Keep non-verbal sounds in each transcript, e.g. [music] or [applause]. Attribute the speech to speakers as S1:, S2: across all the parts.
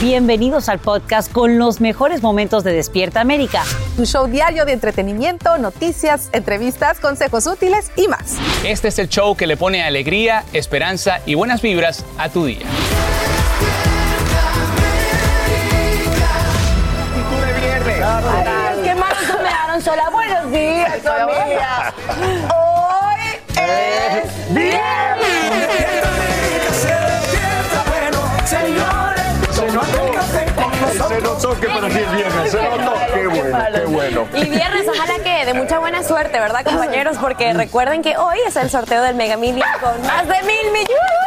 S1: Bienvenidos al podcast con los mejores momentos de Despierta América.
S2: Tu show diario de entretenimiento, noticias, entrevistas, consejos útiles y más.
S3: Este es el show que le pone alegría, esperanza y buenas vibras a tu día.
S2: ¿Qué más me Sola? Buenos días, familia. Hoy es
S4: Se notó que para ti es viernes. Se notó. Qué bueno, qué bueno.
S5: Y viernes, ojalá que de mucha buena suerte, ¿verdad, compañeros? Porque recuerden que hoy es el sorteo del Mega Million con más de mil millones.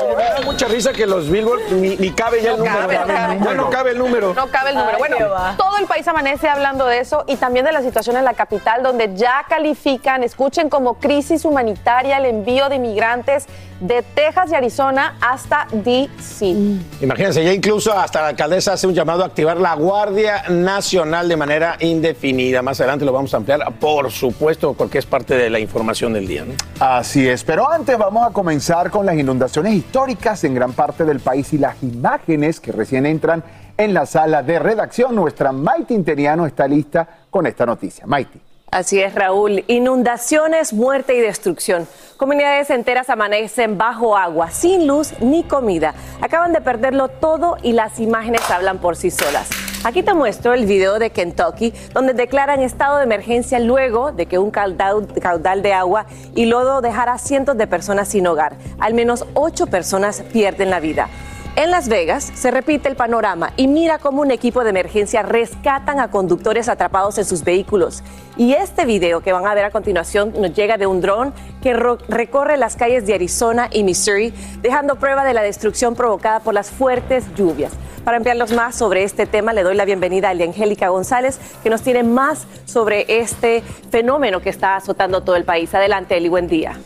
S4: Oye, me da mucha risa que los Billboard ni, ni cabe ya el número.
S2: cabe, no cabe.
S4: Ya no cabe el número.
S2: No cabe el número. Bueno, todo el país amanece hablando de eso y también de la situación en la capital, donde ya califican, escuchen como crisis humanitaria el envío de migrantes de Texas y Arizona hasta DC.
S4: Imagínense, ya incluso hasta la alcaldesa hace un llamado a activar la Guardia Nacional de manera indefinida. Más adelante lo vamos a ampliar, por supuesto, porque es parte de la información del día. ¿no?
S6: Así es, pero antes vamos a comenzar con las inundaciones históricas en gran parte del país y las imágenes que recién entran en la sala de redacción. Nuestra Maite Interiano está lista con esta noticia. Maite.
S5: Así es, Raúl. Inundaciones, muerte y destrucción. Comunidades enteras amanecen bajo agua, sin luz ni comida. Acaban de perderlo todo y las imágenes hablan por sí solas. Aquí te muestro el video de Kentucky, donde declaran estado de emergencia luego de que un caudal, de agua y lodo dejara a cientos de personas sin hogar. Al menos ocho personas pierden la vida. En Las Vegas se repite el panorama y mira cómo un equipo de emergencia rescatan a conductores atrapados en sus vehículos. Y este video que van a ver a continuación nos llega de un dron que recorre las calles de Arizona y Missouri, dejando prueba de la destrucción provocada por las fuertes lluvias. Para ampliarlos más sobre este tema, le doy la bienvenida a Angélica González, que nos tiene más sobre este fenómeno que está azotando todo el país. Adelante, Eli, buen día.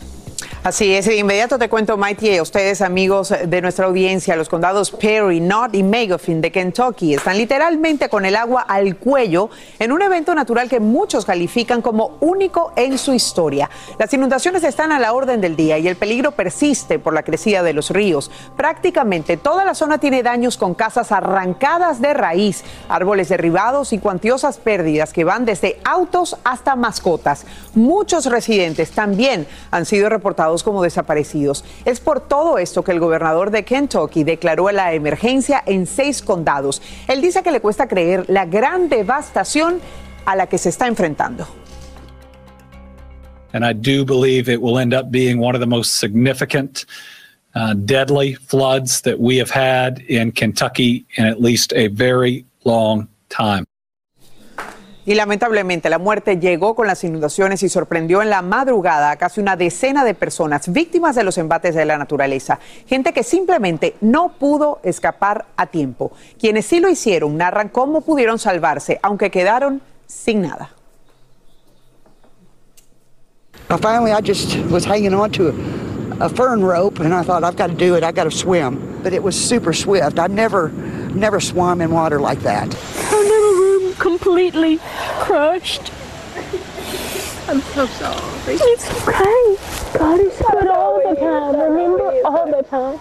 S7: Así es, de inmediato te cuento, Mighty, a ustedes, amigos de nuestra audiencia, los condados Perry, Knott y Magoffin de Kentucky están literalmente con el agua al cuello en un evento natural que muchos califican como único en su historia. Las inundaciones están a la orden del día y el peligro persiste por la crecida de los ríos. Prácticamente toda la zona tiene daños con casas arrancadas de raíz, árboles derribados y cuantiosas pérdidas que van desde autos hasta mascotas. Muchos residentes también han sido reportados como desaparecidos. Es por todo esto que el gobernador de Kentucky declaró la emergencia en seis condados. Él dice que le cuesta creer la gran devastación a la que se está enfrentando.
S8: And I do believe it will end up being one of the most significant, uh, deadly floods that we have had in Kentucky in at least a very long time.
S7: Y lamentablemente la muerte llegó con las inundaciones y sorprendió en la madrugada a casi una decena de personas víctimas de los embates de la naturaleza. Gente que simplemente no pudo escapar a tiempo. Quienes sí lo hicieron narran cómo pudieron salvarse, aunque quedaron sin nada.
S9: Finally, I just was hanging on to a fern rope, and I thought, I've got to do it. I've got to swim. But it was super swift. I've never, never swum in water like that.
S10: I've completely crushed. I'm so sorry. It's okay. God is good all the time. Remember, all the time.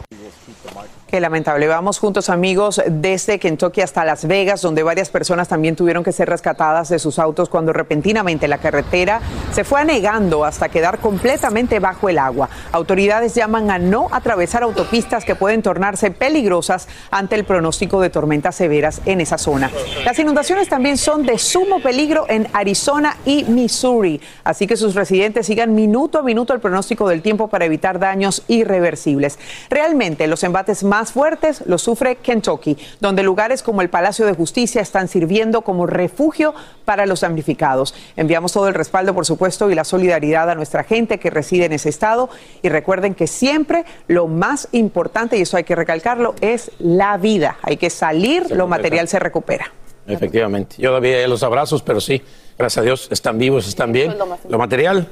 S7: Qué lamentable. Vamos juntos amigos desde Kentucky hasta Las Vegas, donde varias personas también tuvieron que ser rescatadas de sus autos cuando repentinamente la carretera se fue anegando hasta quedar completamente bajo el agua. Autoridades llaman a no atravesar autopistas que pueden tornarse peligrosas ante el pronóstico de tormentas severas en esa zona. Las inundaciones también son de sumo peligro en Arizona y Missouri, así que sus residentes sigan minuto a minuto el pronóstico del tiempo para evitar daños irreversibles. Realmente los embates más fuertes los sufre Kentucky, donde lugares como el Palacio de Justicia están sirviendo como refugio para los damnificados. Enviamos todo el respaldo, por supuesto, y la solidaridad a nuestra gente que reside en ese estado. Y recuerden que siempre lo más importante, y eso hay que recalcarlo, es la vida. Hay que salir, lo material se recupera.
S4: Efectivamente. Yo todavía los abrazos, pero sí, gracias a Dios, están vivos, están bien. Lo material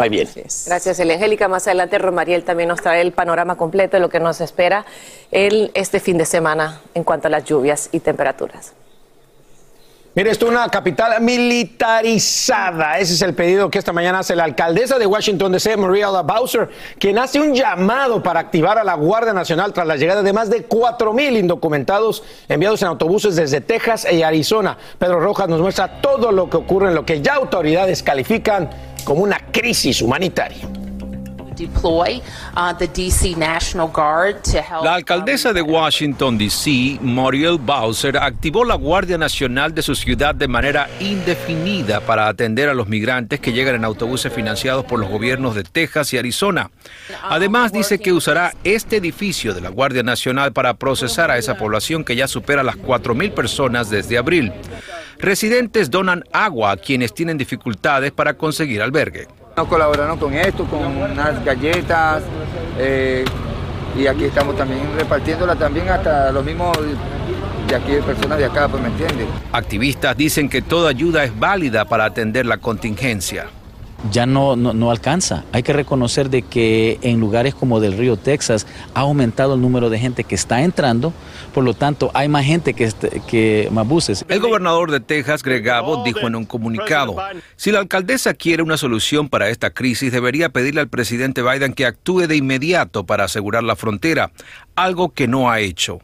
S4: va bien.
S5: Gracias, Angélica. Más adelante, Romariel también nos trae el panorama completo de lo que nos espera el, este fin de semana en cuanto a las lluvias y temperaturas.
S4: Mire, esto es una capital militarizada. Ese es el pedido que esta mañana hace la alcaldesa de Washington DC, Maria Bowser, quien hace un llamado para activar a la Guardia Nacional tras la llegada de más de 4.000 indocumentados enviados en autobuses desde Texas y Arizona. Pedro Rojas nos muestra todo lo que ocurre en lo que ya autoridades califican como una crisis humanitaria.
S11: La alcaldesa de Washington, D.C., Muriel Bowser, activó la Guardia Nacional de su ciudad de manera indefinida para atender a los migrantes que llegan en autobuses financiados por los gobiernos de Texas y Arizona. Además, dice que usará este edificio de la Guardia Nacional para procesar a esa población que ya supera las 4.000 personas desde abril. Residentes donan agua a quienes tienen dificultades para conseguir albergue.
S12: Nos colaboraron con esto, con unas galletas eh, y aquí estamos también repartiéndola también hasta los mismos de aquí, personas de acá, pues me entienden.
S11: Activistas dicen que toda ayuda es válida para atender la contingencia
S13: ya no, no, alcanza. Hay que reconocer de que en lugares como del río Texas ha aumentado el número de gente que está entrando, por lo tanto hay más gente que, que más buses.
S11: El gobernador de Texas, Greg Abbott, dijo en un comunicado, si la alcaldesa quiere una solución para esta crisis, debería pedirle al presidente Biden que actúe de inmediato para asegurar la frontera, algo que no ha hecho.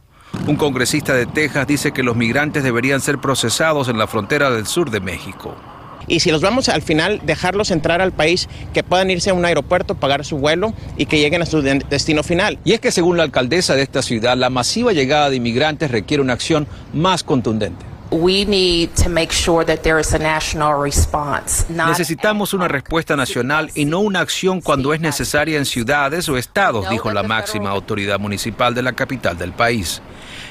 S11: Un congresista de Texas dice que los migrantes deberían ser procesados en la frontera del sur de México
S14: y si los vamos al final dejarlos entrar al país, que puedan irse a un aeropuerto, pagar su vuelo y que lleguen a su destino final.
S11: Y es que según la alcaldesa de esta ciudad, la masiva llegada de inmigrantes requiere una acción más contundente. Necesitamos una respuesta nacional y no una acción cuando es necesaria en ciudades o estados, dijo la máxima autoridad municipal de la capital del país.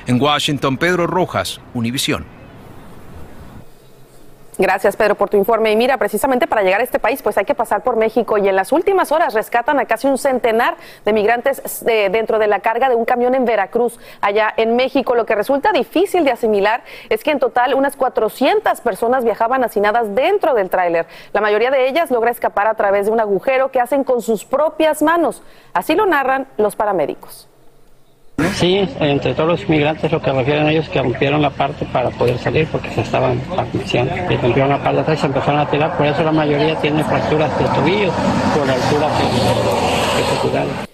S11: En Washington, Pedro Rojas, Univisión.
S2: Gracias, Pedro, por tu informe. Y mira, precisamente para llegar a este país, pues hay que pasar por México. Y en las últimas horas rescatan a casi un centenar de migrantes dentro de la carga de un camión en Veracruz, allá en México. Lo que resulta difícil de asimilar es que en total unas 400 personas viajaban hacinadas dentro del tráiler. La mayoría de ellas logra escapar a través de un agujero que hacen con sus propias manos. Así lo narran los paramédicos.
S15: Sí, entre todos los inmigrantes lo que refieren ellos que rompieron la parte para poder salir porque se estaban asfixiando. Y rompieron la parte atrás y se empezaron a tirar, por eso la mayoría tiene fracturas de tobillo por la altura que.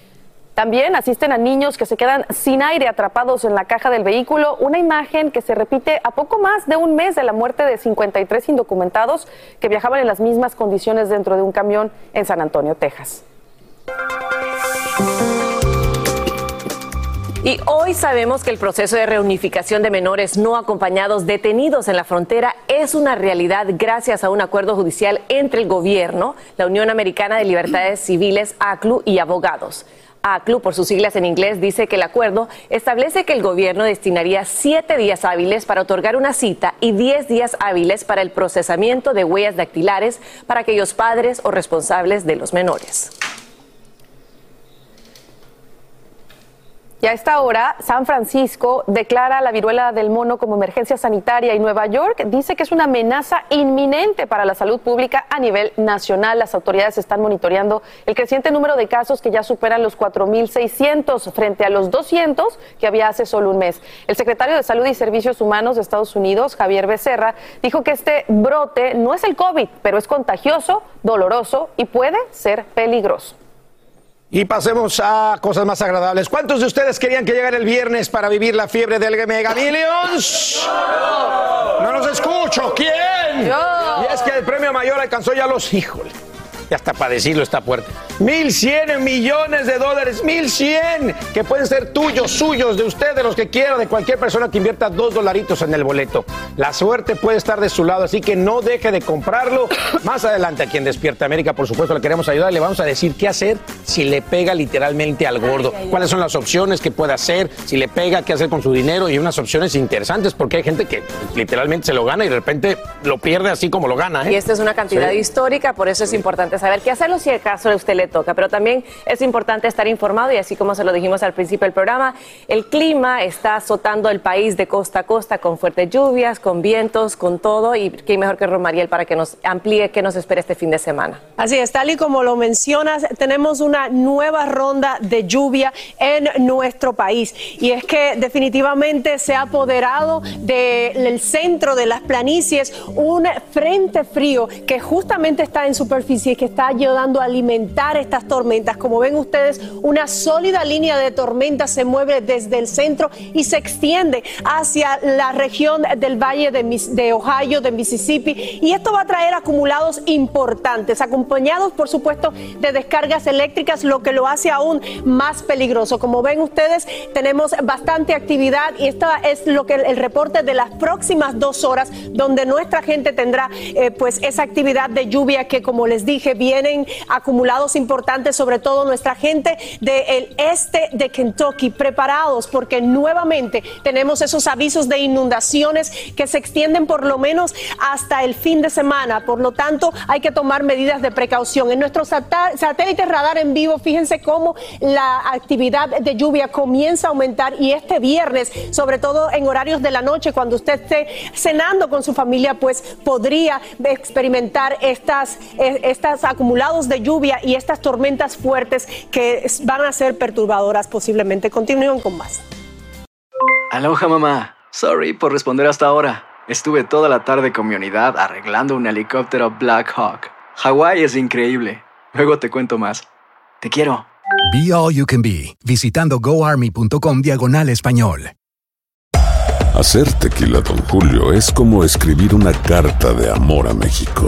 S2: También asisten a niños que se quedan sin aire atrapados en la caja del vehículo, una imagen que se repite a poco más de un mes de la muerte de 53 indocumentados que viajaban en las mismas condiciones dentro de un camión en San Antonio, Texas.
S5: Y hoy sabemos que el proceso de reunificación de menores no acompañados detenidos en la frontera es una realidad gracias a un acuerdo judicial entre el gobierno, la Unión Americana de Libertades Civiles, ACLU y abogados. ACLU, por sus siglas en inglés, dice que el acuerdo establece que el gobierno destinaría siete días hábiles para otorgar una cita y diez días hábiles para el procesamiento de huellas dactilares para aquellos padres o responsables de los menores.
S2: Y a esta hora, San Francisco declara la viruela del mono como emergencia sanitaria y Nueva York dice que es una amenaza inminente para la salud pública a nivel nacional. Las autoridades están monitoreando el creciente número de casos que ya superan los 4.600 frente a los 200 que había hace solo un mes. El secretario de Salud y Servicios Humanos de Estados Unidos, Javier Becerra, dijo que este brote no es el COVID, pero es contagioso, doloroso y puede ser peligroso.
S4: Y pasemos a cosas más agradables. ¿Cuántos de ustedes querían que llegara el viernes para vivir la fiebre del Mega Millions? No los escucho. ¿Quién? Y es que el premio mayor alcanzó ya los híjole. Ya hasta para decirlo está fuerte. 1.100 millones de dólares, 1.100 que pueden ser tuyos, suyos, de usted, de los que quiera, de cualquier persona que invierta dos dolaritos en el boleto. La suerte puede estar de su lado, así que no deje de comprarlo. [coughs] Más adelante aquí en Despierta América, por supuesto, le queremos ayudar. Le vamos a decir qué hacer si le pega literalmente al gordo. Cuáles son las opciones que puede hacer, si le pega, qué hacer con su dinero y unas opciones interesantes, porque hay gente que literalmente se lo gana y de repente lo pierde así como lo gana. ¿eh?
S3: Y esta es una cantidad
S4: Sí.
S3: histórica, por eso es importante saber qué hacerlo si acaso a usted le toca. Pero también es importante estar informado y así como se lo dijimos al principio del programa, el clima está azotando el país de costa a costa con fuertes lluvias, con vientos, con todo. Y qué mejor que Romariel para que nos amplíe qué nos espera este fin de semana.
S16: Así es, tal y como lo mencionas, tenemos una nueva ronda de lluvia en nuestro país. Y es que definitivamente se ha apoderado del centro de las planicies un frente frío que justamente está en superficie y está ayudando a alimentar estas tormentas. Como ven ustedes, una sólida línea de tormentas se mueve desde el centro y se extiende hacia la región del Valle de, de Ohio, de Mississippi. Y esto va a traer acumulados importantes, acompañados, por supuesto, de descargas eléctricas, lo que lo hace aún más peligroso. Como ven ustedes, tenemos bastante actividad y esto es lo que el, el reporte de las próximas dos horas, donde nuestra gente tendrá eh, pues esa actividad de lluvia que, como les dije, vienen acumulados importantes, sobre todo nuestra gente del este de Kentucky, preparados porque nuevamente tenemos esos avisos de inundaciones que se extienden por lo menos hasta el fin de semana. Por lo tanto, hay que tomar medidas de precaución. En nuestro satélite radar en vivo, fíjense cómo la actividad de lluvia comienza a aumentar y este viernes, sobre todo en horarios de la noche, cuando usted esté cenando con su familia, pues podría experimentar estas, eh, estas acumulados de lluvia y estas tormentas fuertes que van a ser perturbadoras posiblemente. Continúen con más.
S17: Aloha mamá. Sorry por responder hasta ahora. Estuve toda la tarde con mi unidad arreglando un helicóptero Black Hawk. Hawái es increíble. Luego te cuento más. Te quiero.
S18: Be All You Can Be, visitando goarmy.com diagonal español.
S19: Hacer tequila, Don Julio, es como escribir una carta de amor a México.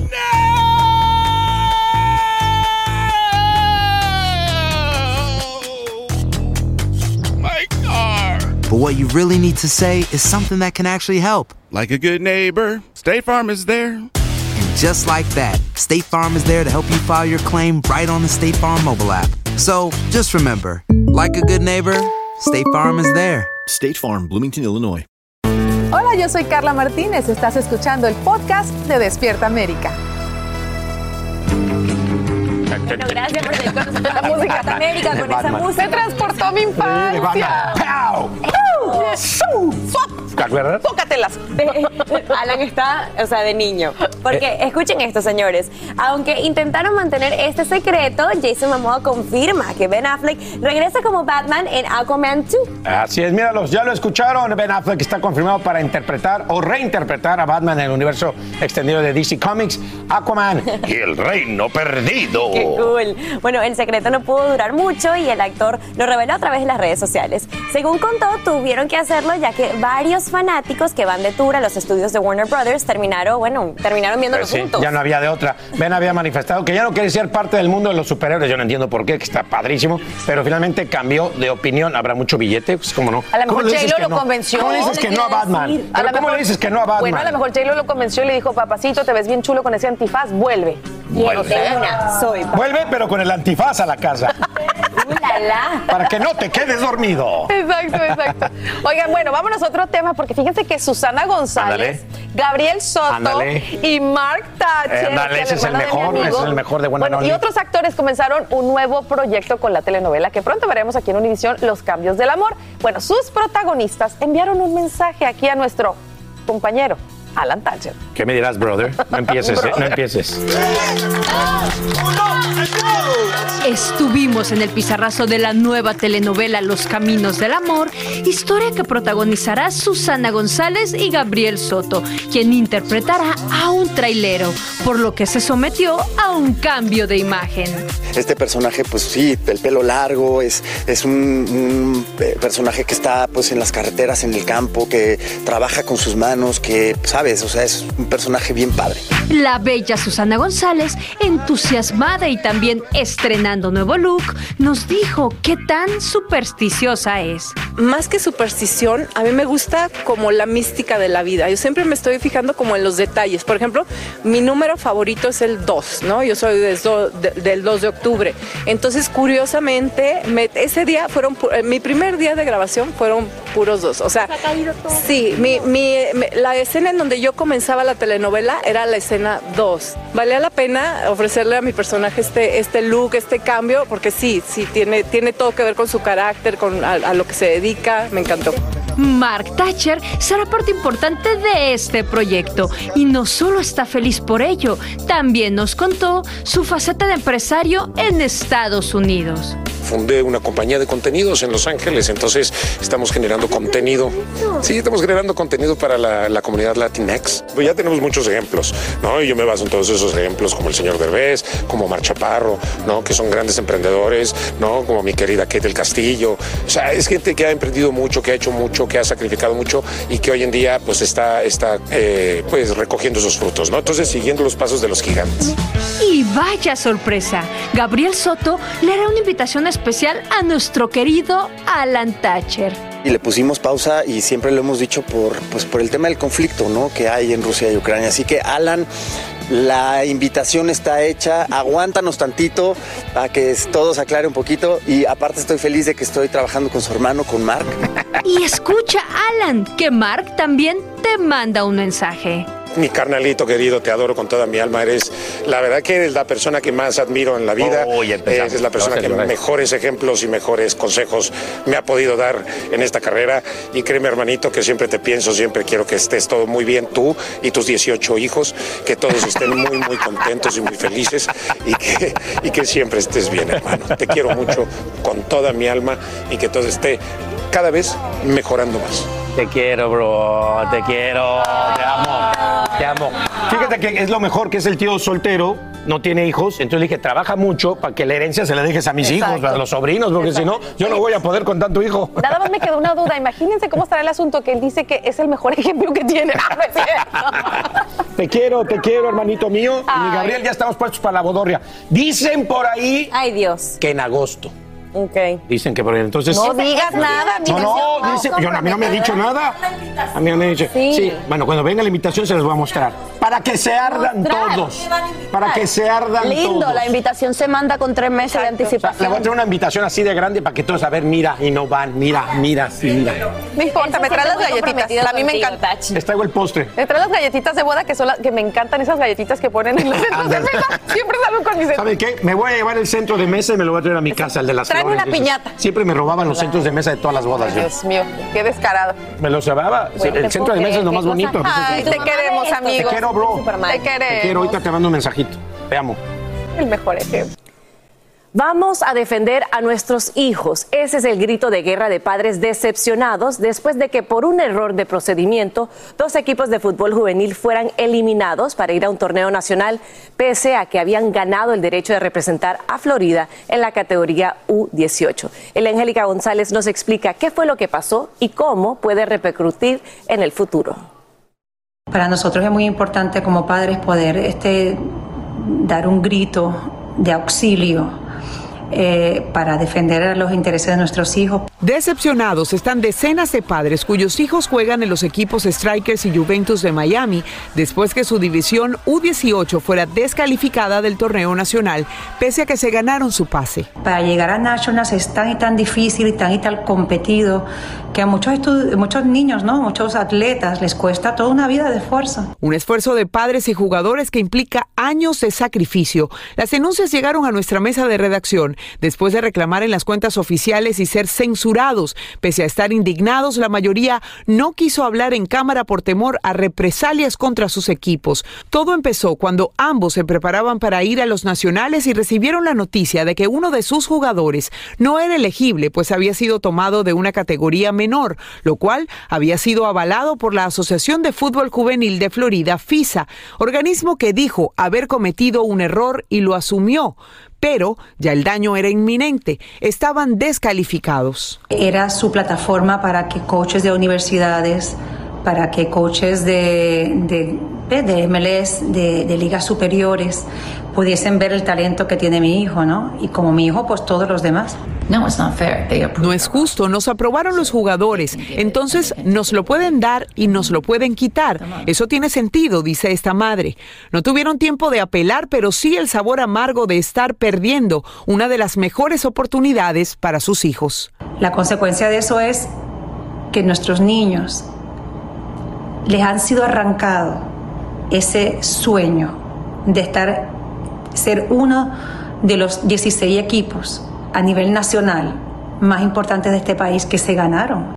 S20: but what you really need to say is something that can actually help.
S21: Like a good neighbor, State Farm is there.
S20: And just like that, State Farm is there to help you file your claim right on the State Farm mobile app. So just remember, like a good neighbor, State Farm is there.
S22: State Farm, Bloomington, Illinois.
S23: Hola, yo soy Carla Martínez. Estás escuchando el podcast de Despierta América.
S3: Bueno, gracias por seguir con nosotros la música [laughs] de América, con esa música.
S2: Me transportó mi infancia.
S4: ¿Te acuerdas?
S2: Tócatelas.
S3: Alan está, o sea, de niño. Porque escuchen esto, señores. Aunque intentaron mantener este secreto, Jason Momoa confirma que Ben Affleck regresa como Batman en Aquaman 2.
S4: Así es, míralos, ya lo escucharon. Ben Affleck está confirmado para interpretar o reinterpretar a Batman en el universo extendido de DC Comics, Aquaman y el Reino Perdido.
S3: Qué cool. Bueno, el secreto no pudo durar mucho y el actor lo reveló a través de las redes sociales. Según contó, tuvieron que hacerlo ya que varios fanáticos que van de tour a los estudios de Warner Brothers terminaron, bueno, terminaron viéndolo
S4: Pues sí,
S3: juntos.
S4: ya no había de otra. Ben había manifestado que ya no quiere ser parte del mundo de los superhéroes. Yo no entiendo por qué, que está padrísimo. Pero finalmente cambió de opinión. ¿Habrá mucho billete? Pues cómo no.
S2: A lo
S4: ¿Cómo
S2: mejor J-Lo
S4: que
S2: lo
S4: no?
S2: convenció.
S4: ¿Cómo le dices que no a Batman?
S2: A
S4: ¿Pero
S2: lo
S4: ¿Cómo
S2: mejor-
S4: le dices que no a Batman?
S2: Bueno, a lo mejor J-Lo lo convenció y le dijo, papacito, te ves bien chulo con ese antifaz, vuelve. Soy.
S4: Vuelve, pero con el antifaz a la casa. [laughs] Para que no te quedes dormido.
S2: Exacto, exacto. Oigan, bueno, vámonos a otro tema, porque fíjense que Susana González, Gabriel Soto y Mark Thatcher, que
S4: ese es el mejor, ese es el mejor de Buena
S2: bueno, y otros actores comenzaron un nuevo proyecto con la telenovela que pronto veremos aquí en Univisión, Los Cambios del Amor. Bueno, sus protagonistas enviaron un mensaje aquí a nuestro compañero, Alan Thatcher.
S4: ¿Qué me dirás, brother? No empieces, ¿eh? No empieces.
S24: Estuvimos en el pizarrazo de la nueva telenovela Los Caminos del Amor, historia que protagonizará Susana González y Gabriel Soto, quien interpretará a un trailero, por lo que se sometió a un cambio de imagen.
S25: Este personaje, pues sí, el pelo largo, es, es un, un, eh, personaje que está pues en las carreteras, en el campo, que trabaja con sus manos, que, sabes, o sea, es un personaje bien padre.
S24: La bella Susana González, entusiasmada y también estrenando nuevo look, nos dijo qué tan supersticiosa es.
S26: Más que superstición, a mí me gusta como la mística de la vida. Yo siempre me estoy fijando como en los detalles. Por ejemplo, mi número favorito es el 2, ¿no? Yo soy do- de- del 2 de octubre. Entonces, curiosamente, me- ese día fueron, eh, mi primer día de grabación fueron puros dos. O sea, sí, mi, la escena en donde yo comenzaba la telenovela era la escena 2. Valía la pena ofrecerle a mi personaje este, este look, este cambio, porque sí, sí, tiene, tiene todo que ver con su carácter, con a, a lo que se dedica. Me encantó.
S24: Mark Thatcher será parte importante de este proyecto y no solo está feliz por ello, también nos contó su faceta de empresario en Estados Unidos.
S27: Fundé una compañía de contenidos en Los Ángeles, entonces estamos generando contenido. Sí, estamos generando contenido para la, la comunidad Latinx. Pues ya tenemos muchos ejemplos, ¿no? Y yo me baso en todos esos ejemplos, como el señor Derbez, como Mar Chaparro, ¿no? Que son grandes emprendedores, ¿no? Como mi querida Kate del Castillo. O sea, es gente que ha emprendido mucho, que ha hecho mucho, que ha sacrificado mucho y que hoy en día, pues, está, está eh, pues, recogiendo esos frutos, ¿no? Entonces, siguiendo los pasos de los gigantes.
S24: Y vaya sorpresa, Gabriel Soto le hará una invitación especial a nuestro querido Alan Thatcher.
S25: Y le pusimos pausa y siempre lo hemos dicho por, pues, por el tema del conflicto ¿no? que hay en Rusia y Ucrania. Así que Alan, la invitación está hecha, aguántanos tantito a que todo se aclare un poquito y aparte estoy feliz de que estoy trabajando con su hermano, con Mark.
S24: Y escucha, Alan, que Mark también te manda un mensaje.
S27: Mi carnalito querido, te adoro con toda mi alma. Eres, la verdad que eres la persona que más admiro en la vida. Eres la persona que mejores ejemplos y mejores consejos me ha podido dar en esta carrera. Y créeme, hermanito, que siempre te pienso, siempre quiero que estés todo muy bien, tú y tus 18 hijos, que todos estén muy, muy contentos y muy felices y que, y que siempre estés bien, hermano. Te quiero mucho con toda mi alma y que todo esté cada vez mejorando más.
S4: Te quiero, bro. Te quiero. Te amo. Te amo. Fíjate que es lo mejor que es el tío soltero, no tiene hijos. Entonces le dije, trabaja mucho para que la herencia se la dejes a mis
S2: Exacto.
S4: hijos, a los sobrinos, porque si no, yo no voy a poder con tanto hijo. [laughs]
S2: Nada más me quedó una duda. Imagínense cómo estará el asunto que él dice que es el mejor [laughs] ejemplo que tiene. [laughs]
S4: Te quiero, te quiero, hermanito mío. Y Gabriel, ya estamos puestos para la bodorria. Dicen por ahí.
S3: Ay, Dios.
S4: Que en agosto.
S2: Ok.
S4: Dicen que por ahí. Entonces.
S2: No digas nada,
S4: No, no,
S2: no,
S4: dice- yo, a mí no me ha dicho nada. A mí no me ha dicho. Sí. Bueno, cuando venga la invitación se les voy a mostrar. Para que se ardan
S28: Mostrar.
S4: todos. Para que se ardan
S28: Lindo,
S4: todos.
S28: la invitación se manda con tres meses de
S4: Le voy a
S28: anticipación.
S4: traer una invitación así de grande para que todos a ver, mira, y no van, mira, mira, sí, mira.
S2: No importa, me trae las galletitas. A mí me encanta.
S4: Les traigo el postre.
S2: Me trae las galletitas de boda que son las que me encantan esas galletitas que ponen en los [laughs] centros de mesa. Siempre salgo con mis
S4: ¿Saben qué? Me voy a llevar el centro de mesa y me lo voy a traer a mi casa, el de las
S2: Una piñata.
S4: Siempre me robaban los centros de mesa de todas las bodas. yo.
S2: Dios mío, qué descarado.
S4: Me los llevaba.
S2: Bueno,
S4: el
S2: te
S4: centro de mesa es lo más bonito.
S2: Ay, te queremos,
S4: Te
S2: amigos.
S4: quiero, bro.
S2: Te
S4: Te quiero. Ahorita te mando un mensajito. Te amo.
S2: El mejor ejemplo.
S5: Vamos a defender a nuestros hijos. Ese es el grito de guerra de padres decepcionados después de que por un error de procedimiento dos equipos de fútbol juvenil fueran eliminados para ir a un torneo nacional pese a que habían ganado el derecho de representar a Florida en la categoría U18. El Angélica González nos explica qué fue lo que pasó y cómo puede repercutir en el futuro.
S29: Para nosotros es muy importante como padres poder este, dar un grito de auxilio eh, para defender los intereses de nuestros hijos.
S7: Decepcionados están decenas de padres cuyos hijos juegan en los equipos Strikers y Juventus de Miami después que su división U18 fuera descalificada del torneo nacional, pese a que se ganaron su pase.
S29: Para llegar a Nationals es tan y tan difícil y tan y tan competido que a muchos, muchos niños, ¿no? muchos atletas les cuesta toda una vida de esfuerzo.
S7: Un esfuerzo de padres y jugadores que implica años de sacrificio. Las denuncias llegaron a nuestra mesa de redacción después de reclamar en las cuentas oficiales y ser censurados. Pese a estar indignados, la mayoría no quiso hablar en cámara por temor a represalias contra sus equipos. Todo empezó cuando ambos se preparaban para ir a los nacionales y recibieron la noticia de que uno de sus jugadores no era elegible, pues había sido tomado de una categoría menor, lo cual había sido avalado por la Asociación de Fútbol Juvenil de Florida, FISA, organismo que dijo haber cometido un error y lo asumió pero ya el daño era inminente. Estaban descalificados.
S29: Era su plataforma para que coaches de universidades, para que coaches de, de, MLS, de, de, ligas superiores, pudiesen ver el talento que tiene mi hijo, ¿no? Y como mi hijo, pues todos los demás.
S7: No, no es justo, nos aprobaron los jugadores, entonces nos lo pueden dar y nos lo pueden quitar. Eso tiene sentido, dice esta madre. No tuvieron tiempo de apelar, pero sí el sabor amargo de estar perdiendo una de las mejores oportunidades para sus hijos.
S29: La consecuencia de eso es que nuestros niños les han sido arrancado ese sueño de estar ser uno de los 16 equipos a nivel nacional más importantes de este país que se ganaron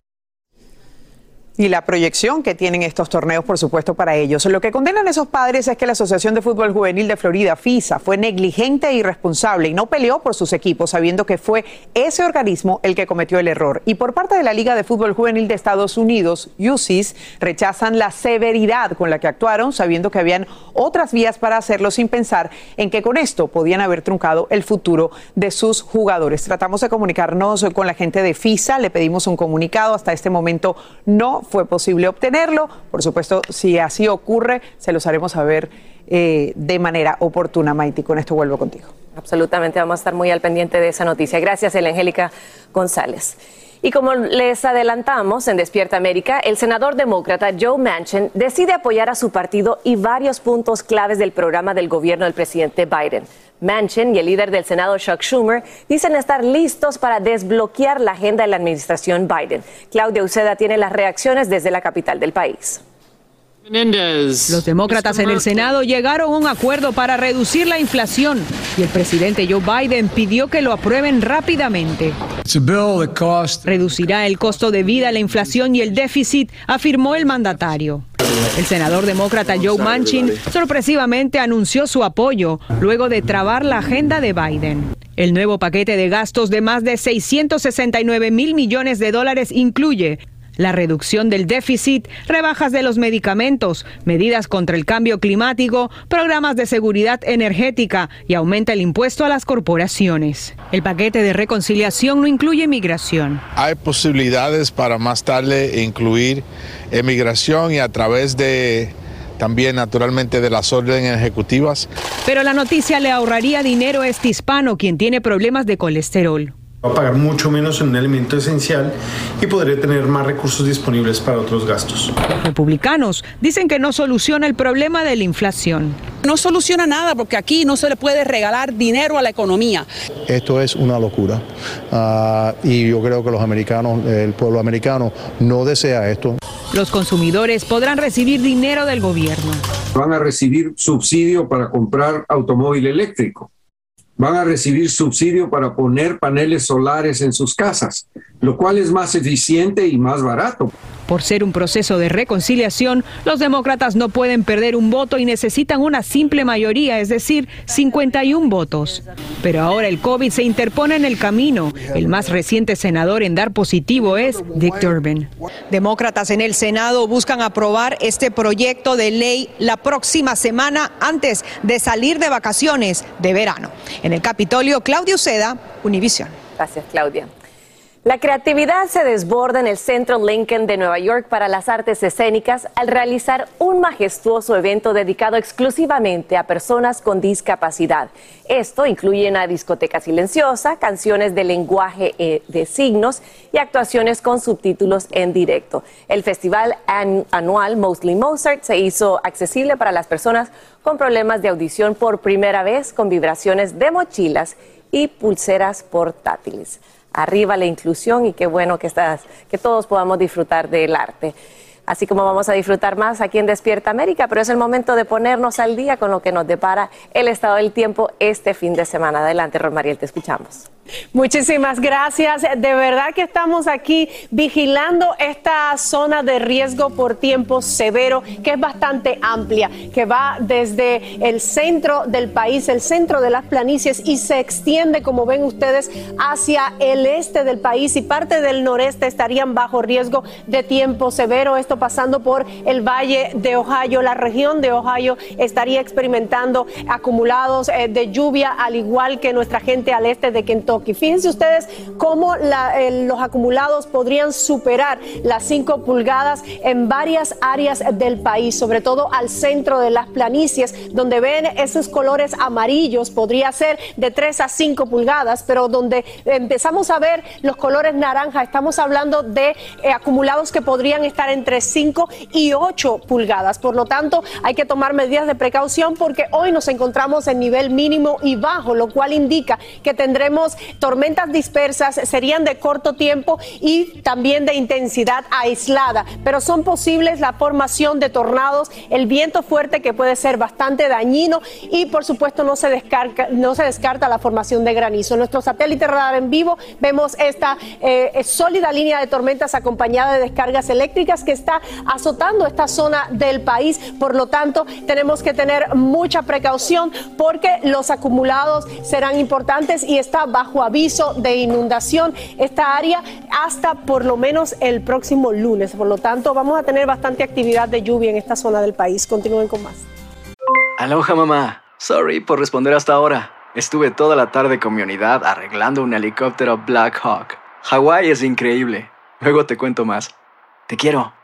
S7: y la proyección que tienen estos torneos, por supuesto, para ellos. Lo que condenan esos padres es que la Asociación de Fútbol Juvenil de Florida, FISA, fue negligente e irresponsable y no peleó por sus equipos, sabiendo que fue ese organismo el que cometió el error. Y por parte de la Liga de Fútbol Juvenil de Estados Unidos, UCIS, rechazan la severidad con la que actuaron, sabiendo que habían otras vías para hacerlo sin pensar en que con esto podían haber truncado el futuro de sus jugadores. Tratamos de comunicarnos con la gente de FISA, le pedimos un comunicado, hasta este momento no fue posible obtenerlo. Por supuesto, si así ocurre, se los haremos saber eh, de manera oportuna, Maiti. Con esto vuelvo contigo.
S5: Absolutamente, vamos a estar muy al pendiente de esa noticia. Gracias, Angélica González. Y como les adelantamos en Despierta América, el senador demócrata Joe Manchin decide apoyar a su partido y varios puntos claves del programa del gobierno del presidente Biden. Manchin y el líder del Senado Chuck Schumer dicen estar listos para desbloquear la agenda de la administración Biden. Claudia Uceda tiene las reacciones desde la capital del país.
S30: Los demócratas en el Senado llegaron a un acuerdo para reducir la inflación y el presidente Joe Biden pidió que lo aprueben rápidamente. Reducirá el costo de vida, la inflación y el déficit, afirmó el mandatario. El senador demócrata Joe Manchin sorpresivamente anunció su apoyo luego de trabar la agenda de Biden. El nuevo paquete de gastos de más de 669 mil millones de dólares incluye la reducción del déficit, rebajas de los medicamentos, medidas contra el cambio climático, programas de seguridad energética y aumenta el impuesto a las corporaciones. El paquete de reconciliación no incluye migración.
S31: Hay posibilidades para más tarde incluir emigración y a través de también naturalmente de las órdenes ejecutivas.
S30: Pero la noticia le ahorraría dinero a este hispano quien tiene problemas de colesterol.
S32: Va a pagar mucho menos en un elemento esencial y podría tener más recursos disponibles para otros gastos.
S30: Republicanos dicen que no soluciona el problema de la inflación.
S33: No soluciona nada porque aquí no se le puede regalar dinero a la economía.
S34: Esto es una locura uh, y yo creo que los americanos, el pueblo americano no desea esto.
S30: Los consumidores podrán recibir dinero del gobierno.
S21: Van a recibir subsidio para comprar automóvil eléctrico van a recibir subsidio para poner paneles solares en sus casas. Lo cual es más eficiente y más barato.
S30: Por ser un proceso de reconciliación, los demócratas no pueden perder un voto y necesitan una simple mayoría, es decir, 51 votos. Pero ahora el COVID se interpone en el camino. El más reciente senador en dar positivo es Dick Durbin.
S35: Demócratas en el Senado buscan aprobar este proyecto de ley la próxima semana antes de salir de vacaciones de verano. En el Capitolio, Claudio Seda, Univisión.
S5: Gracias, Claudia. La creatividad se desborda en el Centro Lincoln de Nueva York para las artes escénicas al realizar un majestuoso evento dedicado exclusivamente a personas con discapacidad. Esto incluye una discoteca silenciosa, canciones de lenguaje eh, de signos y actuaciones con subtítulos en directo. El festival anual Mostly Mozart se hizo accesible para las personas con problemas de audición por primera vez con vibraciones de mochilas y pulseras portátiles arriba la inclusión y qué bueno que, estás, que todos podamos disfrutar del arte. Así como vamos a disfrutar más aquí en Despierta América, pero es el momento de ponernos al día con lo que nos depara el estado del tiempo este fin de semana. Adelante, Rosmariel, te escuchamos.
S16: Muchísimas gracias. De verdad que estamos aquí vigilando esta zona de riesgo por tiempo severo, que es bastante amplia, que va desde el centro del país, el centro de las planicies, y se extiende, como ven ustedes, hacia el este del país y parte del noreste estarían bajo riesgo de tiempo severo. Pasando por el valle de Ohio. La región de Ohio estaría experimentando acumulados eh, de lluvia, al igual que nuestra gente al este de Kentucky Fíjense ustedes cómo los acumulados podrían superar las 5 pulgadas en varias áreas del país, sobre todo al centro de las planicies, donde ven esos colores amarillos, podría ser de 3 a 5 pulgadas, pero donde empezamos a ver los colores naranja, estamos hablando de eh, acumulados que podrían estar entre 5 y 8 pulgadas. Por lo tanto, hay que tomar medidas de precaución porque hoy nos encontramos en nivel mínimo y bajo, lo cual indica que tendremos tormentas dispersas serían de corto tiempo y también de intensidad aislada, pero son posibles la formación de tornados, el viento fuerte que puede ser bastante dañino y por supuesto no se descarta, no se descarta la formación de granizo. Nuestro satélite radar en vivo vemos esta eh, sólida línea de tormentas acompañada de descargas eléctricas que está azotando esta zona del país. Por lo tanto, tenemos que tener mucha precaución porque los acumulados serán importantes y está bajo aviso de inundación esta área hasta por lo menos el próximo lunes. Por lo tanto, vamos a tener bastante actividad de lluvia en esta zona del país. Continúen con más.
S17: Aloha mamá. Sorry por responder hasta ahora. Estuve toda la tarde con mi unidad arreglando un helicóptero Black Hawk. Hawái es increíble. Luego te cuento más. Te quiero.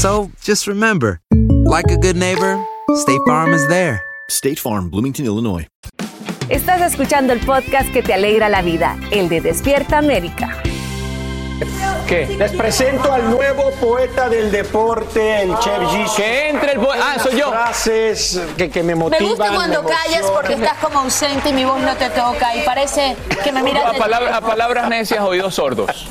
S20: So just remember, like a good neighbor, State Farm is there.
S31: State Farm, Bloomington, Illinois.
S5: Estás escuchando el podcast que te alegra la vida, el de Despierta América.
S4: ¿Qué? Les presento al nuevo poeta del deporte, el Chef G.
S8: Que entre el poeta. Ah, soy yo.
S4: Frases que, que me motivan.
S28: Me gusta cuando callas porque estás como ausente y mi voz no te toca y parece que me miras.
S8: A, palabra- a palabras necias, oídos sordos.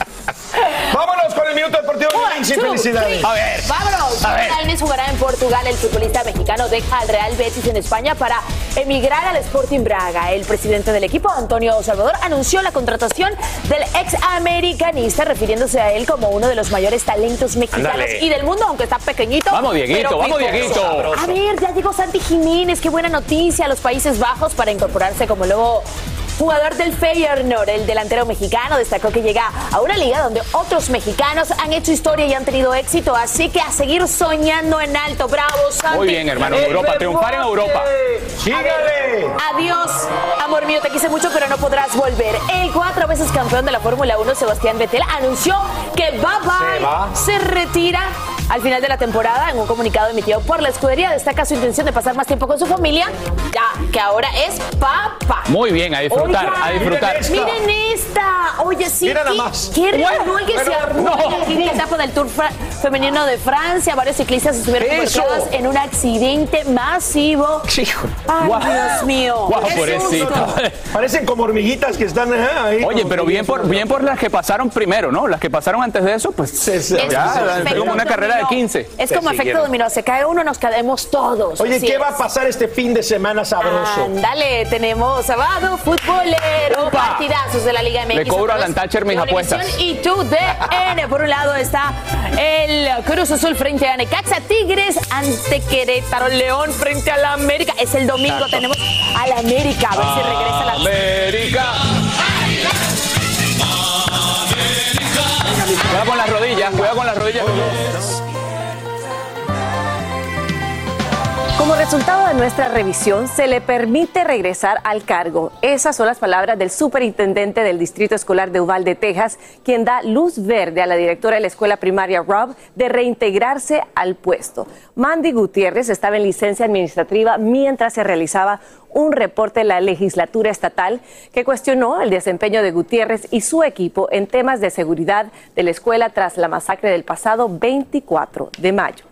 S4: Vámonos con el minuto deportivo de Vinci. Felicidades.
S8: A ver.
S28: Vámonos.
S8: A ver.
S28: Lainez jugará en Portugal. El futbolista mexicano deja al Real Betis en España para emigrar al Sporting Braga. El presidente del equipo, Antonio Salvador, anunció la contratación del ex americanista, refiriéndose a él como uno de los mayores talentos mexicanos y del mundo, aunque está pequeñito.
S8: Vamos, Dieguito,
S28: pero
S8: vamos. Dieguito.
S28: A ver, ya llegó Santi Jiménez. Qué buena noticia a los Países Bajos para incorporarse como nuevo jugador del Feyenoord, el delantero mexicano, destacó que llega a una liga donde otros mexicanos han hecho historia y han tenido éxito, así que a seguir soñando en alto. Bravo, Santi.
S8: Muy bien, hermano, Europa, triunfar en Europa.
S4: ¡Sígale!
S28: Adiós, amor mío, te quise mucho, pero no podrás volver. El cuatro veces campeón de la Fórmula 1, Sebastián Vettel, anunció que bye bye,
S4: Se va.
S28: se retira. Al final de la temporada, en un comunicado emitido por la escudería, destaca su intención de pasar más tiempo con su familia, ya que ahora es papá.
S8: Muy bien, a disfrutar,
S28: Oigan,
S8: a disfrutar.
S28: Miren esta. Oye, sí.
S8: Mira nada
S28: qué-
S8: más.
S28: Qué
S8: Bueno,
S28: que se armó
S8: no.
S28: en la etapa del Tour femenino de Francia. Varios ciclistas estuvieron involucrados en un accidente masivo. Ay,
S8: Guau.
S28: Dios mío. Susto.
S4: Parecen como hormiguitas que están eh, ahí.
S8: Oye, pero bien por, bien por las que pasaron primero, ¿no? Las que pasaron antes de eso, pues
S4: se-
S28: Es como
S8: ya, una carrera de
S28: dominó.
S8: 15.
S28: Es como efecto dominó. Se cae uno, nos caemos todos.
S4: Oye, ¿qué
S28: es.
S4: va a pasar este fin de semana sabroso?
S28: Ándale, tenemos sábado futbolero, partidazos de la Liga MX.
S8: Le cobro a Lantacher mis apuestas.
S28: Y tu DN. Por un lado está el Cruz Azul frente a Necaxa, Tigres ante Querétaro, León frente a la América. Es el domingo,
S8: Exacto.
S28: tenemos a la América. A ver si regresa la
S8: América. Cuidado con las rodillas, cuidado con las rodillas.
S5: Como resultado de nuestra revisión, se le permite regresar al cargo. Esas son las palabras del superintendente del Distrito Escolar de Uvalde, Texas, quien da luz verde a la directora de la escuela primaria Rob de reintegrarse al puesto. Mandy Gutiérrez estaba en licencia administrativa mientras se realizaba un reporte en la legislatura estatal que cuestionó el desempeño de Gutiérrez y su equipo en temas de seguridad de la escuela tras la masacre del pasado 24 de mayo.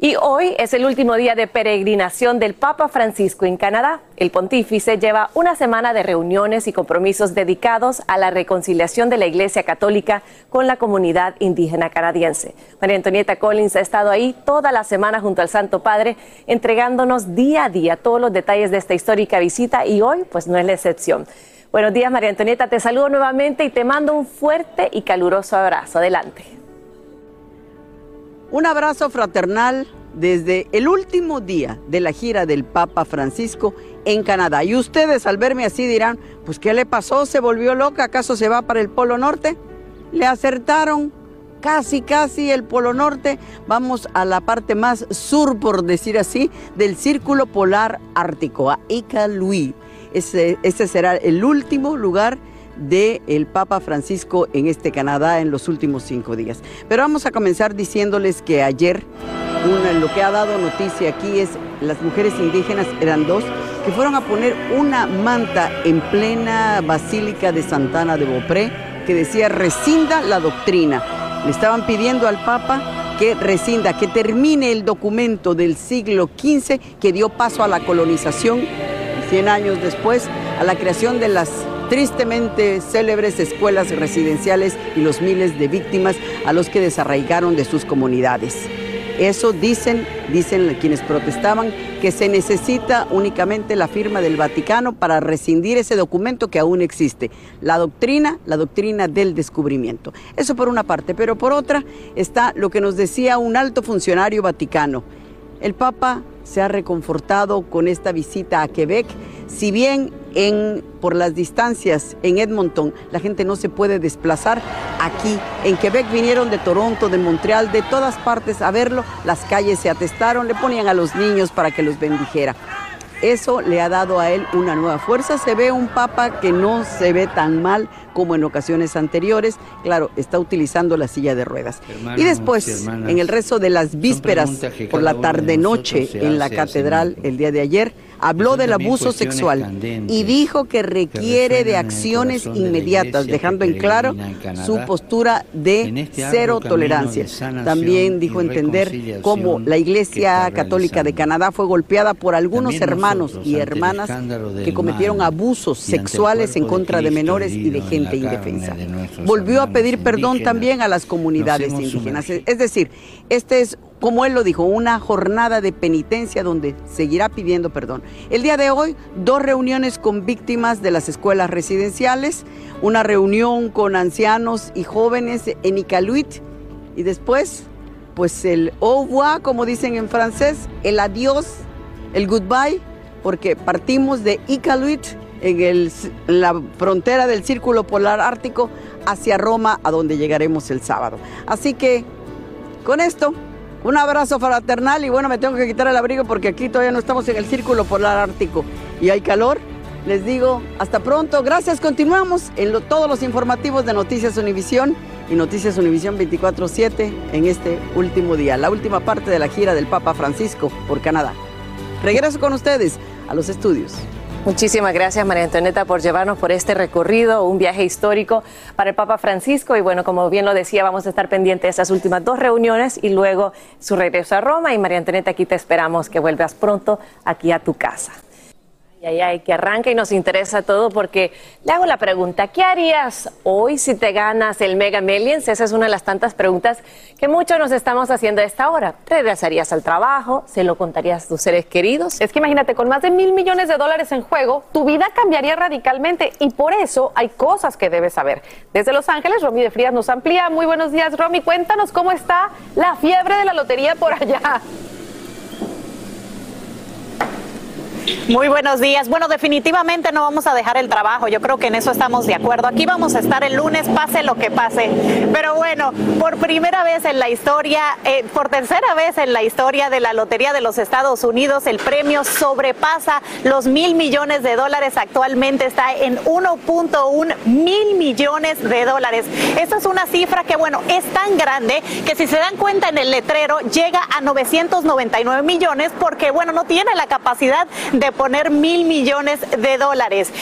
S5: Y hoy es el último día de peregrinación del Papa Francisco en Canadá. El pontífice lleva una semana de reuniones y compromisos dedicados a la reconciliación de la Iglesia Católica con la comunidad indígena canadiense. María Antonieta Collins ha estado ahí toda la semana junto al Santo Padre, entregándonos día a día todos los detalles de esta histórica visita y hoy pues no es la excepción. Buenos días María Antonieta, te saludo nuevamente y te mando un fuerte y caluroso abrazo. Adelante.
S36: Un abrazo fraternal desde el último día de la gira del Papa Francisco en Canadá. Y ustedes al verme así dirán, pues ¿qué le pasó? ¿Se volvió loca? ¿Acaso se va para el Polo Norte? Le acertaron casi, casi el Polo Norte. Vamos a la parte más sur, por decir así, del Círculo Polar Ártico, a Iqaluit. Ese, ese será el último lugar del Papa Francisco en este Canadá en los últimos cinco días. Pero vamos a comenzar diciéndoles que ayer una- lo que ha dado noticia aquí es las mujeres indígenas, eran dos, que fueron a poner una manta en plena Basílica de Santana de Beaupré que decía rescinda la doctrina. Le estaban pidiendo al Papa que rescinda, que termine el documento del siglo XV que dio paso a la colonización 100 años después, a la creación de las tristemente célebres escuelas residenciales y los miles de víctimas a los que desarraigaron de sus comunidades. Eso dicen, dicen quienes protestaban, que se necesita únicamente la firma del Vaticano para rescindir ese documento que aún existe, la doctrina, la doctrina del descubrimiento. Eso por una parte, pero por otra está lo que nos decía un alto funcionario vaticano. El Papa se ha reconfortado con esta visita a Quebec, si bien por las distancias en Edmonton la gente no se puede desplazar, aquí en Quebec vinieron de Toronto, de Montreal, de todas partes a verlo, las calles se atestaron, le ponían a los niños para que los bendijera. Eso le ha dado a él una nueva fuerza. Se ve un papa que no se ve tan mal como en ocasiones anteriores. Claro, está utilizando la silla de ruedas.
S37: Hermanos
S36: y después,
S37: hermanas,
S36: en el rezo de las vísperas por la tarde-noche en la catedral el día de ayer, habló del abuso sexual y dijo que requiere de acciones
S37: de
S36: inmediatas, dejando en claro
S37: Canadá,
S36: su postura de
S37: este
S36: cero tolerancia.
S37: de
S36: También dijo entender cómo la Iglesia Católica de. Canadá fue golpeada por algunos
S37: También
S36: hermanos
S37: nosotros,
S36: y hermanas que cometieron abusos sexuales en
S37: de
S36: contra de menores y de gente
S37: carne
S36: indefensa. Volvió a pedir perdón
S37: indígenas,
S36: también a las comunidades indígenas. Es decir, este es, como él lo dijo, una jornada de penitencia donde seguirá pidiendo perdón. El día de hoy, dos reuniones con víctimas de las escuelas residenciales, una reunión con ancianos y jóvenes en Iqaluit y después, pues el au revoir, como dicen en francés, el adiós, el goodbye, porque partimos de Iqaluit en, el, la frontera del Círculo Polar Ártico hacia Roma, a donde llegaremos el sábado. Así que, con esto, un abrazo fraternal y bueno, me tengo que quitar el abrigo porque aquí todavía no estamos en el Círculo Polar Ártico y hay calor. Les digo, hasta pronto. Gracias. Continuamos en todos los informativos de Noticias Univisión y Noticias Univisión 24-7 en este último día, la última parte de la gira del Papa Francisco por Canadá. Regreso con ustedes a los estudios.
S5: Muchísimas gracias María Antonieta por llevarnos por este recorrido, un viaje histórico para el Papa Francisco y bueno, como bien lo decía, vamos a estar pendientes de esas últimas dos reuniones y luego su regreso a Roma y María Antonieta aquí te esperamos que vuelvas pronto aquí a tu casa. Ay, ay, que arranca y nos interesa todo porque le hago la pregunta, ¿qué harías hoy si te ganas el Mega Millions? Esa es una de las tantas preguntas que muchos nos estamos haciendo a esta hora. ¿Regresarías al trabajo? ¿Se lo contarías a tus seres queridos?
S2: Es que imagínate, con más de mil millones de dólares en juego, tu vida cambiaría radicalmente y por eso hay cosas que debes saber. Desde Los Ángeles, Romy de Frías nos amplía. Muy buenos días, Romy. Cuéntanos cómo está la fiebre de la lotería por allá.
S37: Muy buenos días. Bueno, definitivamente no vamos a dejar el trabajo. Yo creo que en eso estamos de acuerdo. Aquí vamos a estar el lunes, pase lo que pase. Pero bueno, por primera vez en la historia, eh, por tercera vez en la historia de la Lotería de los Estados Unidos, el premio sobrepasa los mil millones de dólares. Actualmente está en 1.1 mil millones de dólares. Esta es una cifra que, bueno, es tan grande que si se dan cuenta en el letrero llega a 999 millones porque, bueno, no tiene la capacidad de poner mil millones de dólares.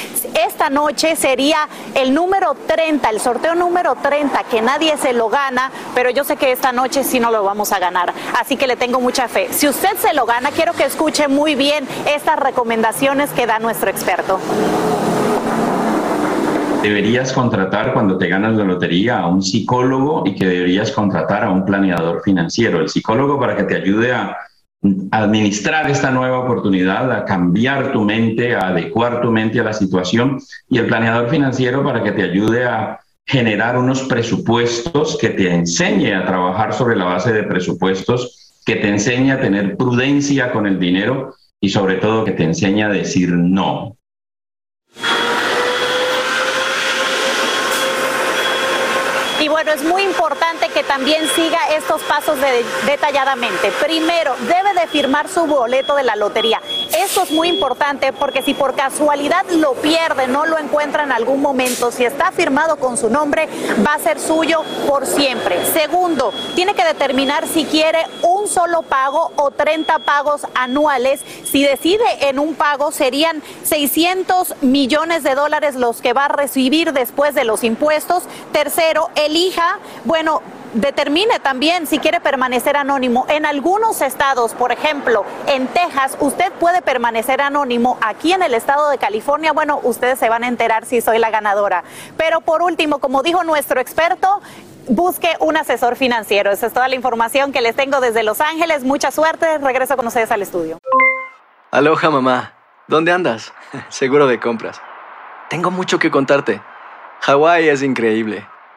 S37: Esta noche sería el número 30, el sorteo número 30, que nadie se lo gana, pero yo sé que esta noche sí no lo vamos a ganar. Así que le tengo mucha fe. Si usted se lo gana, quiero que escuche muy bien estas recomendaciones que da nuestro experto.
S38: Deberías contratar cuando te ganas la lotería a un psicólogo y que deberías contratar a un planeador financiero. El psicólogo para que te ayude a administrar esta nueva oportunidad, a cambiar tu mente, a adecuar tu mente a la situación y el planeador financiero para que te ayude a generar unos presupuestos que te enseñe a trabajar sobre la base de presupuestos, que te enseñe a tener prudencia con el dinero y sobre todo que te enseñe a decir no.
S37: Y bueno, es muy importante que también siga estos pasos de- detalladamente. Primero, debe de firmar su boleto de la lotería. Esto es muy importante porque si por casualidad lo pierde, no lo encuentra en algún momento, si está firmado con su nombre, va a ser suyo por siempre. Segundo, tiene que determinar si quiere un solo pago o 30 pagos anuales. Si decide en un pago, serían 600 millones de dólares los que va a recibir después de los impuestos. Tercero, elija, bueno, determine también si quiere permanecer anónimo. En algunos estados, por ejemplo, en Texas, usted puede permanecer anónimo. Aquí en el estado de California, bueno, ustedes se van a enterar si soy la ganadora. Pero por último, como dijo nuestro experto, busque un asesor financiero. Esa es toda la información que les tengo desde Los Ángeles. Mucha suerte. Regreso con ustedes al estudio.
S17: Aloha mamá, ¿dónde andas? [laughs] Seguro de compras. Tengo mucho que contarte. Hawái es increíble.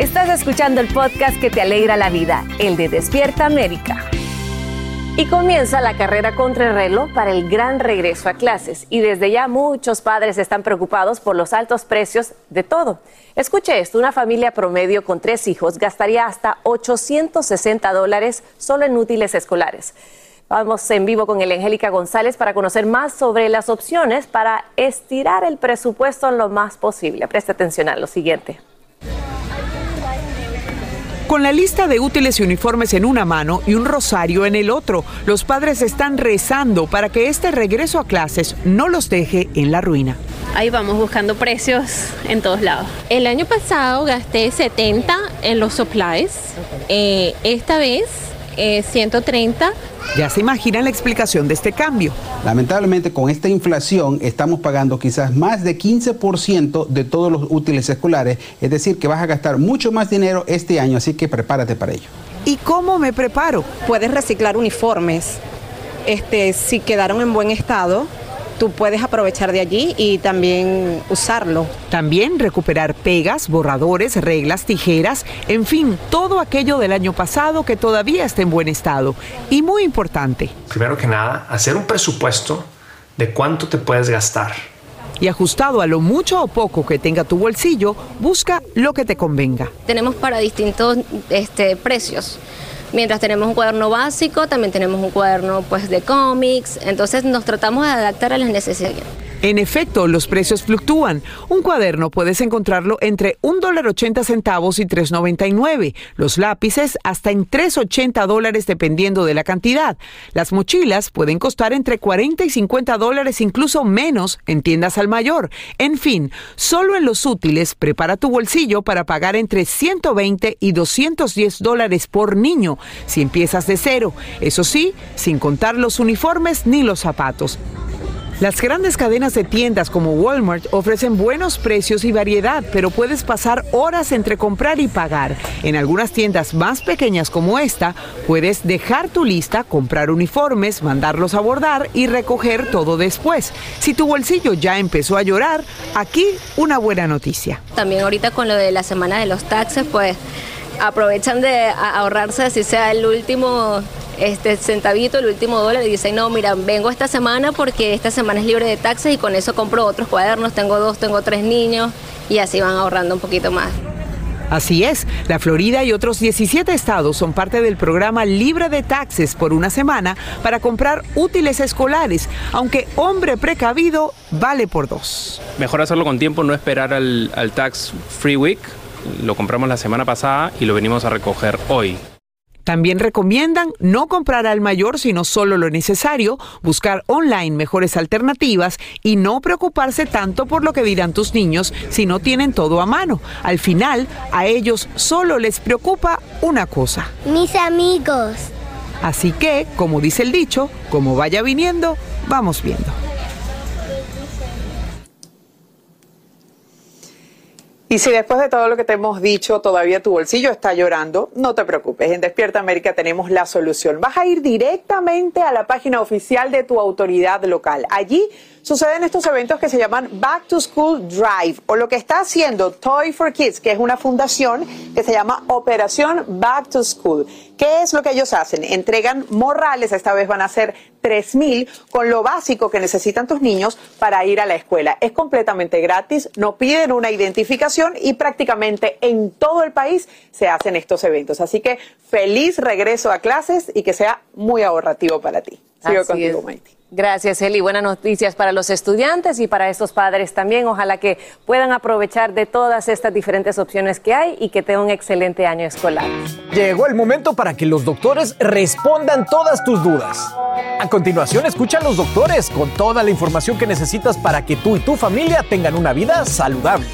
S5: Estás escuchando el podcast que te alegra la vida, el de Despierta América. Y comienza la carrera contra el reloj para el gran regreso a clases. Y desde ya muchos padres están preocupados por los altos precios de todo. Escuche esto, una familia promedio con tres hijos gastaría hasta 860 dólares solo en útiles escolares. Vamos en vivo con el Angélica González para conocer más sobre las opciones para estirar el presupuesto lo más posible. Preste atención a lo siguiente.
S7: Con la lista de útiles y uniformes en una mano y un rosario en el otro, los padres están rezando para que este regreso a clases no los deje en la ruina.
S39: Ahí vamos buscando precios en todos lados. El año pasado gasté 70 en los supplies. Eh, esta vez 130. Eh,
S7: ya se imagina la explicación de este cambio.
S31: Lamentablemente con esta inflación estamos pagando quizás más de 15% de todos los útiles escolares, es decir, que vas a gastar mucho más dinero este año, así que prepárate para ello.
S7: ¿Y cómo me preparo?
S33: Puedes reciclar uniformes. Este, si quedaron en buen estado, tú puedes aprovechar de allí y también usarlo.
S7: También recuperar pegas, borradores, reglas, tijeras, en fin, todo aquello del año pasado que todavía está en buen estado. Y muy importante.
S40: Primero que nada, hacer un presupuesto de cuánto te puedes gastar.
S7: Y ajustado a lo mucho o poco que tenga tu bolsillo, busca lo que te convenga.
S39: Tenemos para distintos este, precios. Mientras tenemos un cuaderno básico, también tenemos un cuaderno pues de cómics, entonces nos tratamos de adaptar a las necesidades.
S7: En efecto, los precios fluctúan. Un cuaderno puedes encontrarlo entre $1.80 centavos y $3.99. Los lápices hasta en $3.80 dólares dependiendo de la cantidad. Las mochilas pueden costar entre 40 y 50 dólares, incluso menos en tiendas al mayor. En fin, solo en los útiles prepara tu bolsillo para pagar entre 120 y 210 dólares por niño si empiezas de cero. Eso sí, sin contar los uniformes ni los zapatos. Las grandes cadenas de tiendas como Walmart ofrecen buenos precios y variedad, pero puedes pasar horas entre comprar y pagar. En algunas tiendas más pequeñas como esta, puedes dejar tu lista, comprar uniformes, mandarlos a bordar y recoger todo después. Si tu bolsillo ya empezó a llorar, aquí una buena noticia.
S39: También ahorita con lo de la semana de los taxes, pues aprovechan de ahorrarse así sea el último este centavito, el último dólar, y dicen, no, mira, vengo esta semana porque esta semana es libre de taxes y con eso compro otros cuadernos, tengo dos, tengo tres niños, y así van ahorrando un poquito más.
S7: Así es, la Florida y otros 17 estados son parte del programa libre de taxes por una semana para comprar útiles escolares, aunque hombre precavido vale por dos.
S41: Mejor hacerlo con tiempo, no esperar al, al Tax Free Week. Lo compramos la semana pasada y lo venimos a recoger hoy.
S7: También recomiendan no comprar al mayor sino solo lo necesario, buscar online mejores alternativas y no preocuparse tanto por lo que dirán tus niños si no tienen todo a mano. Al final, a ellos solo les preocupa una cosa.
S42: Mis amigos.
S7: Así que, como dice el dicho, como vaya viniendo, vamos viendo.
S43: Y si después de todo lo que te hemos dicho todavía tu bolsillo está llorando, no te preocupes. En Despierta América tenemos la solución. Vas a ir directamente a la página oficial de tu autoridad local. Allí suceden estos eventos que se llaman Back to School Drive o lo que está haciendo Toy for Kids, que es una fundación que se llama Operación Back to School. ¿Qué es lo que ellos hacen? Entregan morrales, esta vez van a ser 3.000, con lo básico que necesitan tus niños para ir a la escuela. Es completamente gratis, no piden una identificación y prácticamente en todo el país se hacen estos eventos. Así que feliz regreso a clases y que sea muy ahorrativo para ti. Sigo contigo, Maite.
S5: Gracias, Eli. Buenas noticias para los estudiantes y para estos padres también. Ojalá que puedan aprovechar de todas estas diferentes opciones que hay y que tengan un excelente año escolar.
S16: Llegó el momento para que los doctores respondan todas tus dudas. A continuación, escucha a los doctores con toda la información que necesitas para que tú y tu familia tengan una vida saludable.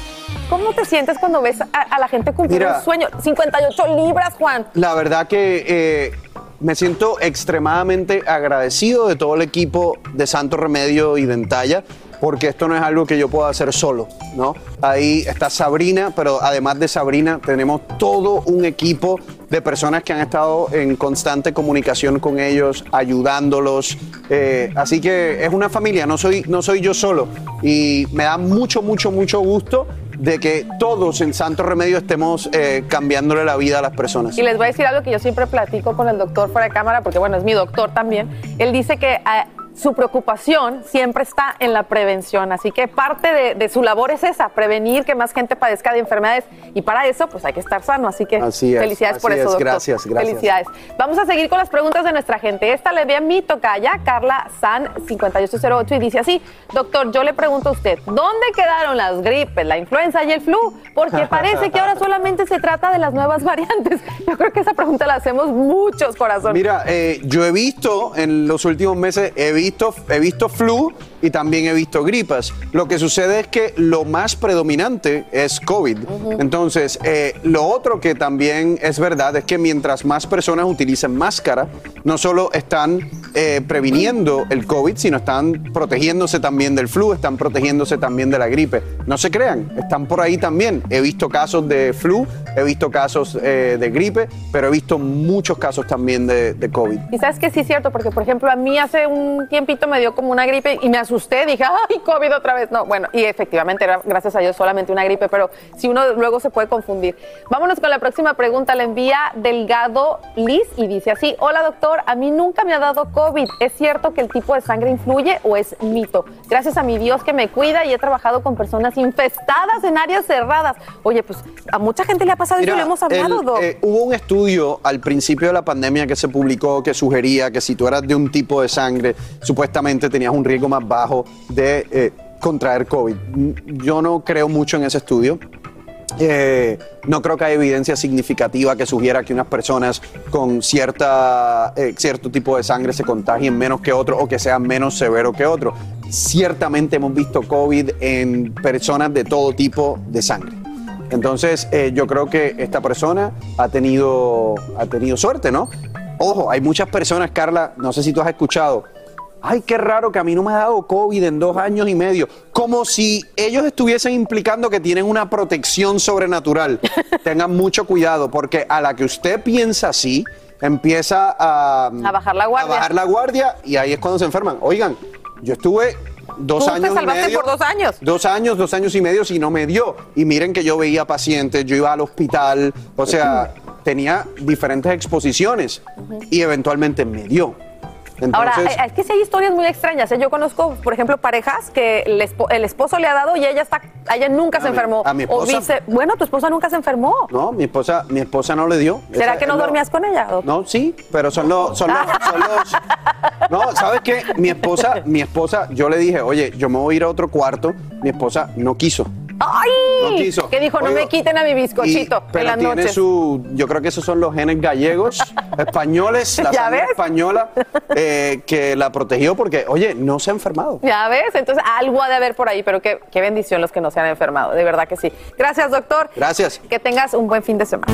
S2: ¿Cómo te sientes cuando ves a, la gente cumplir un sueño? 58 libras, Juan.
S44: La verdad que eh, me siento extremadamente agradecido de todo el equipo de Santo Remedio y Dentalla, porque esto no es algo que yo pueda hacer solo, ¿no? Ahí está Sabrina, pero además de Sabrina tenemos todo un equipo de personas que han estado en constante comunicación con ellos, ayudándolos. Eh, así que es una familia, no soy, no soy yo solo. Y me da mucho, mucho, mucho gusto de que todos en Santo Remedio estemos eh, cambiándole la vida a las personas.
S2: Y les voy a decir algo que yo siempre platico con el doctor fuera de cámara, porque bueno, es mi doctor también. Él dice que ah, su preocupación siempre está en la prevención, así que parte de, de su labor es esa, prevenir que más gente padezca de enfermedades y para eso pues hay que estar sano, así que
S44: Así es,
S2: felicidades por eso,
S44: es.
S2: doctor.
S44: Gracias, gracias.
S2: Felicidades. Vamos a seguir con las preguntas de nuestra gente. Esta le ve a mi tocaya, Carla San 5808 y dice así, doctor, yo le pregunto a usted, ¿dónde quedaron las gripes, la influenza y el flu? Porque parece que ahora solamente se trata de las nuevas [laughs] variantes. Yo creo que esa pregunta la hacemos muchos corazones.
S44: Mira, eh, yo he visto en los últimos meses, he visto, he visto flu y también he visto gripas. Lo que sucede es que lo más predominante es COVID. Entonces, eh, lo otro que también es verdad es que mientras más personas utilicen máscara, no solo están eh, previniendo el COVID, sino están protegiéndose también del flu, están protegiéndose también de la gripe. No se crean, están por ahí también. He visto casos de flu, he visto casos eh, de gripe, pero he visto muchos casos también de, de COVID.
S2: Y sabes que sí es cierto, porque por ejemplo a mí hace un tiempito me dio como una gripe y me asusté, dije, ay, COVID otra vez. No, bueno, y efectivamente era, gracias a Dios, solamente una gripe, pero si uno luego se puede confundir. Vámonos con la próxima pregunta, la envía Delgado Liz y dice así, hola doctor, a mí nunca me ha dado COVID, ¿es cierto que el tipo de sangre influye o es mito? Gracias a mi Dios que me cuida y he trabajado con personas infestadas en áreas cerradas. Oye, pues a mucha gente le ha pasado eso y
S44: Mira,
S2: lo hemos hablado,
S44: el,
S2: Doc.
S44: eh, hubo un estudio al principio de la pandemia que se publicó que sugería que si tú eras de un tipo de sangre, supuestamente tenías un riesgo más bajo de eh, contraer COVID. Yo no creo mucho en ese estudio. Eh, no creo que haya evidencia significativa que sugiera que unas personas con cierta, eh, cierto tipo de sangre se contagien menos que otros o que sean menos severo que otros. Ciertamente hemos visto COVID en personas de todo tipo de sangre. Entonces, yo creo que esta persona ha tenido, ha tenido suerte, ¿no? Ojo, hay muchas personas, Carla, no sé si tú has escuchado, ay, qué raro que a mí no me ha dado COVID en dos años y medio, como si ellos estuviesen implicando que tienen una protección sobrenatural. [laughs] Tengan mucho cuidado, porque a la que usted piensa así, empieza a,
S2: A bajar la guardia.
S44: a bajar la guardia y ahí es cuando se enferman. Oigan, yo estuve dos
S2: Tú
S44: años
S2: te salvaste
S44: y medio.
S2: por dos años.
S44: Dos años, dos años y medio y no me dio. Y miren que yo veía pacientes, yo iba al hospital, o sea, tenía diferentes exposiciones y eventualmente me dio.
S2: Ahora,
S44: Entonces,
S2: eh, es que sí hay historias muy extrañas. ¿eh? Yo conozco, por ejemplo, parejas que el, espo- el esposo le ha dado y ella está, ella nunca se
S44: mi-
S2: enfermó.
S44: a mi
S2: o
S44: esposa.
S2: vice- bueno, tu esposa nunca se enfermó.
S44: no, mi esposa, mi esposa no le dio.
S2: ¿Será
S44: Esa
S2: que no
S44: es lo-
S2: dormías con ella? doctor?
S44: No, sí, pero son los, son los, [laughs] son los- No, ¿sabes qué? Mi esposa, mi esposa, yo le dije, oye, yo me voy a ir a otro cuarto. Mi esposa no quiso.
S2: ¡Ay!
S44: No quiso.
S2: Que dijo, no me quiten a mi bizcochito
S44: Y- pero
S2: en las
S44: tiene
S2: noches.
S44: su, yo creo que esos son los genes gallegos, [laughs] españoles, la
S2: ¿Ya
S44: sangre
S2: ves?
S44: española, eh, que la protegió porque, oye, no se ha enfermado.
S2: Ya ves, entonces algo ha de haber por ahí, pero qué, qué bendición los que no se han enfermado, de verdad que sí. Gracias, doctor.
S44: Gracias.
S2: Que tengas un buen fin de semana.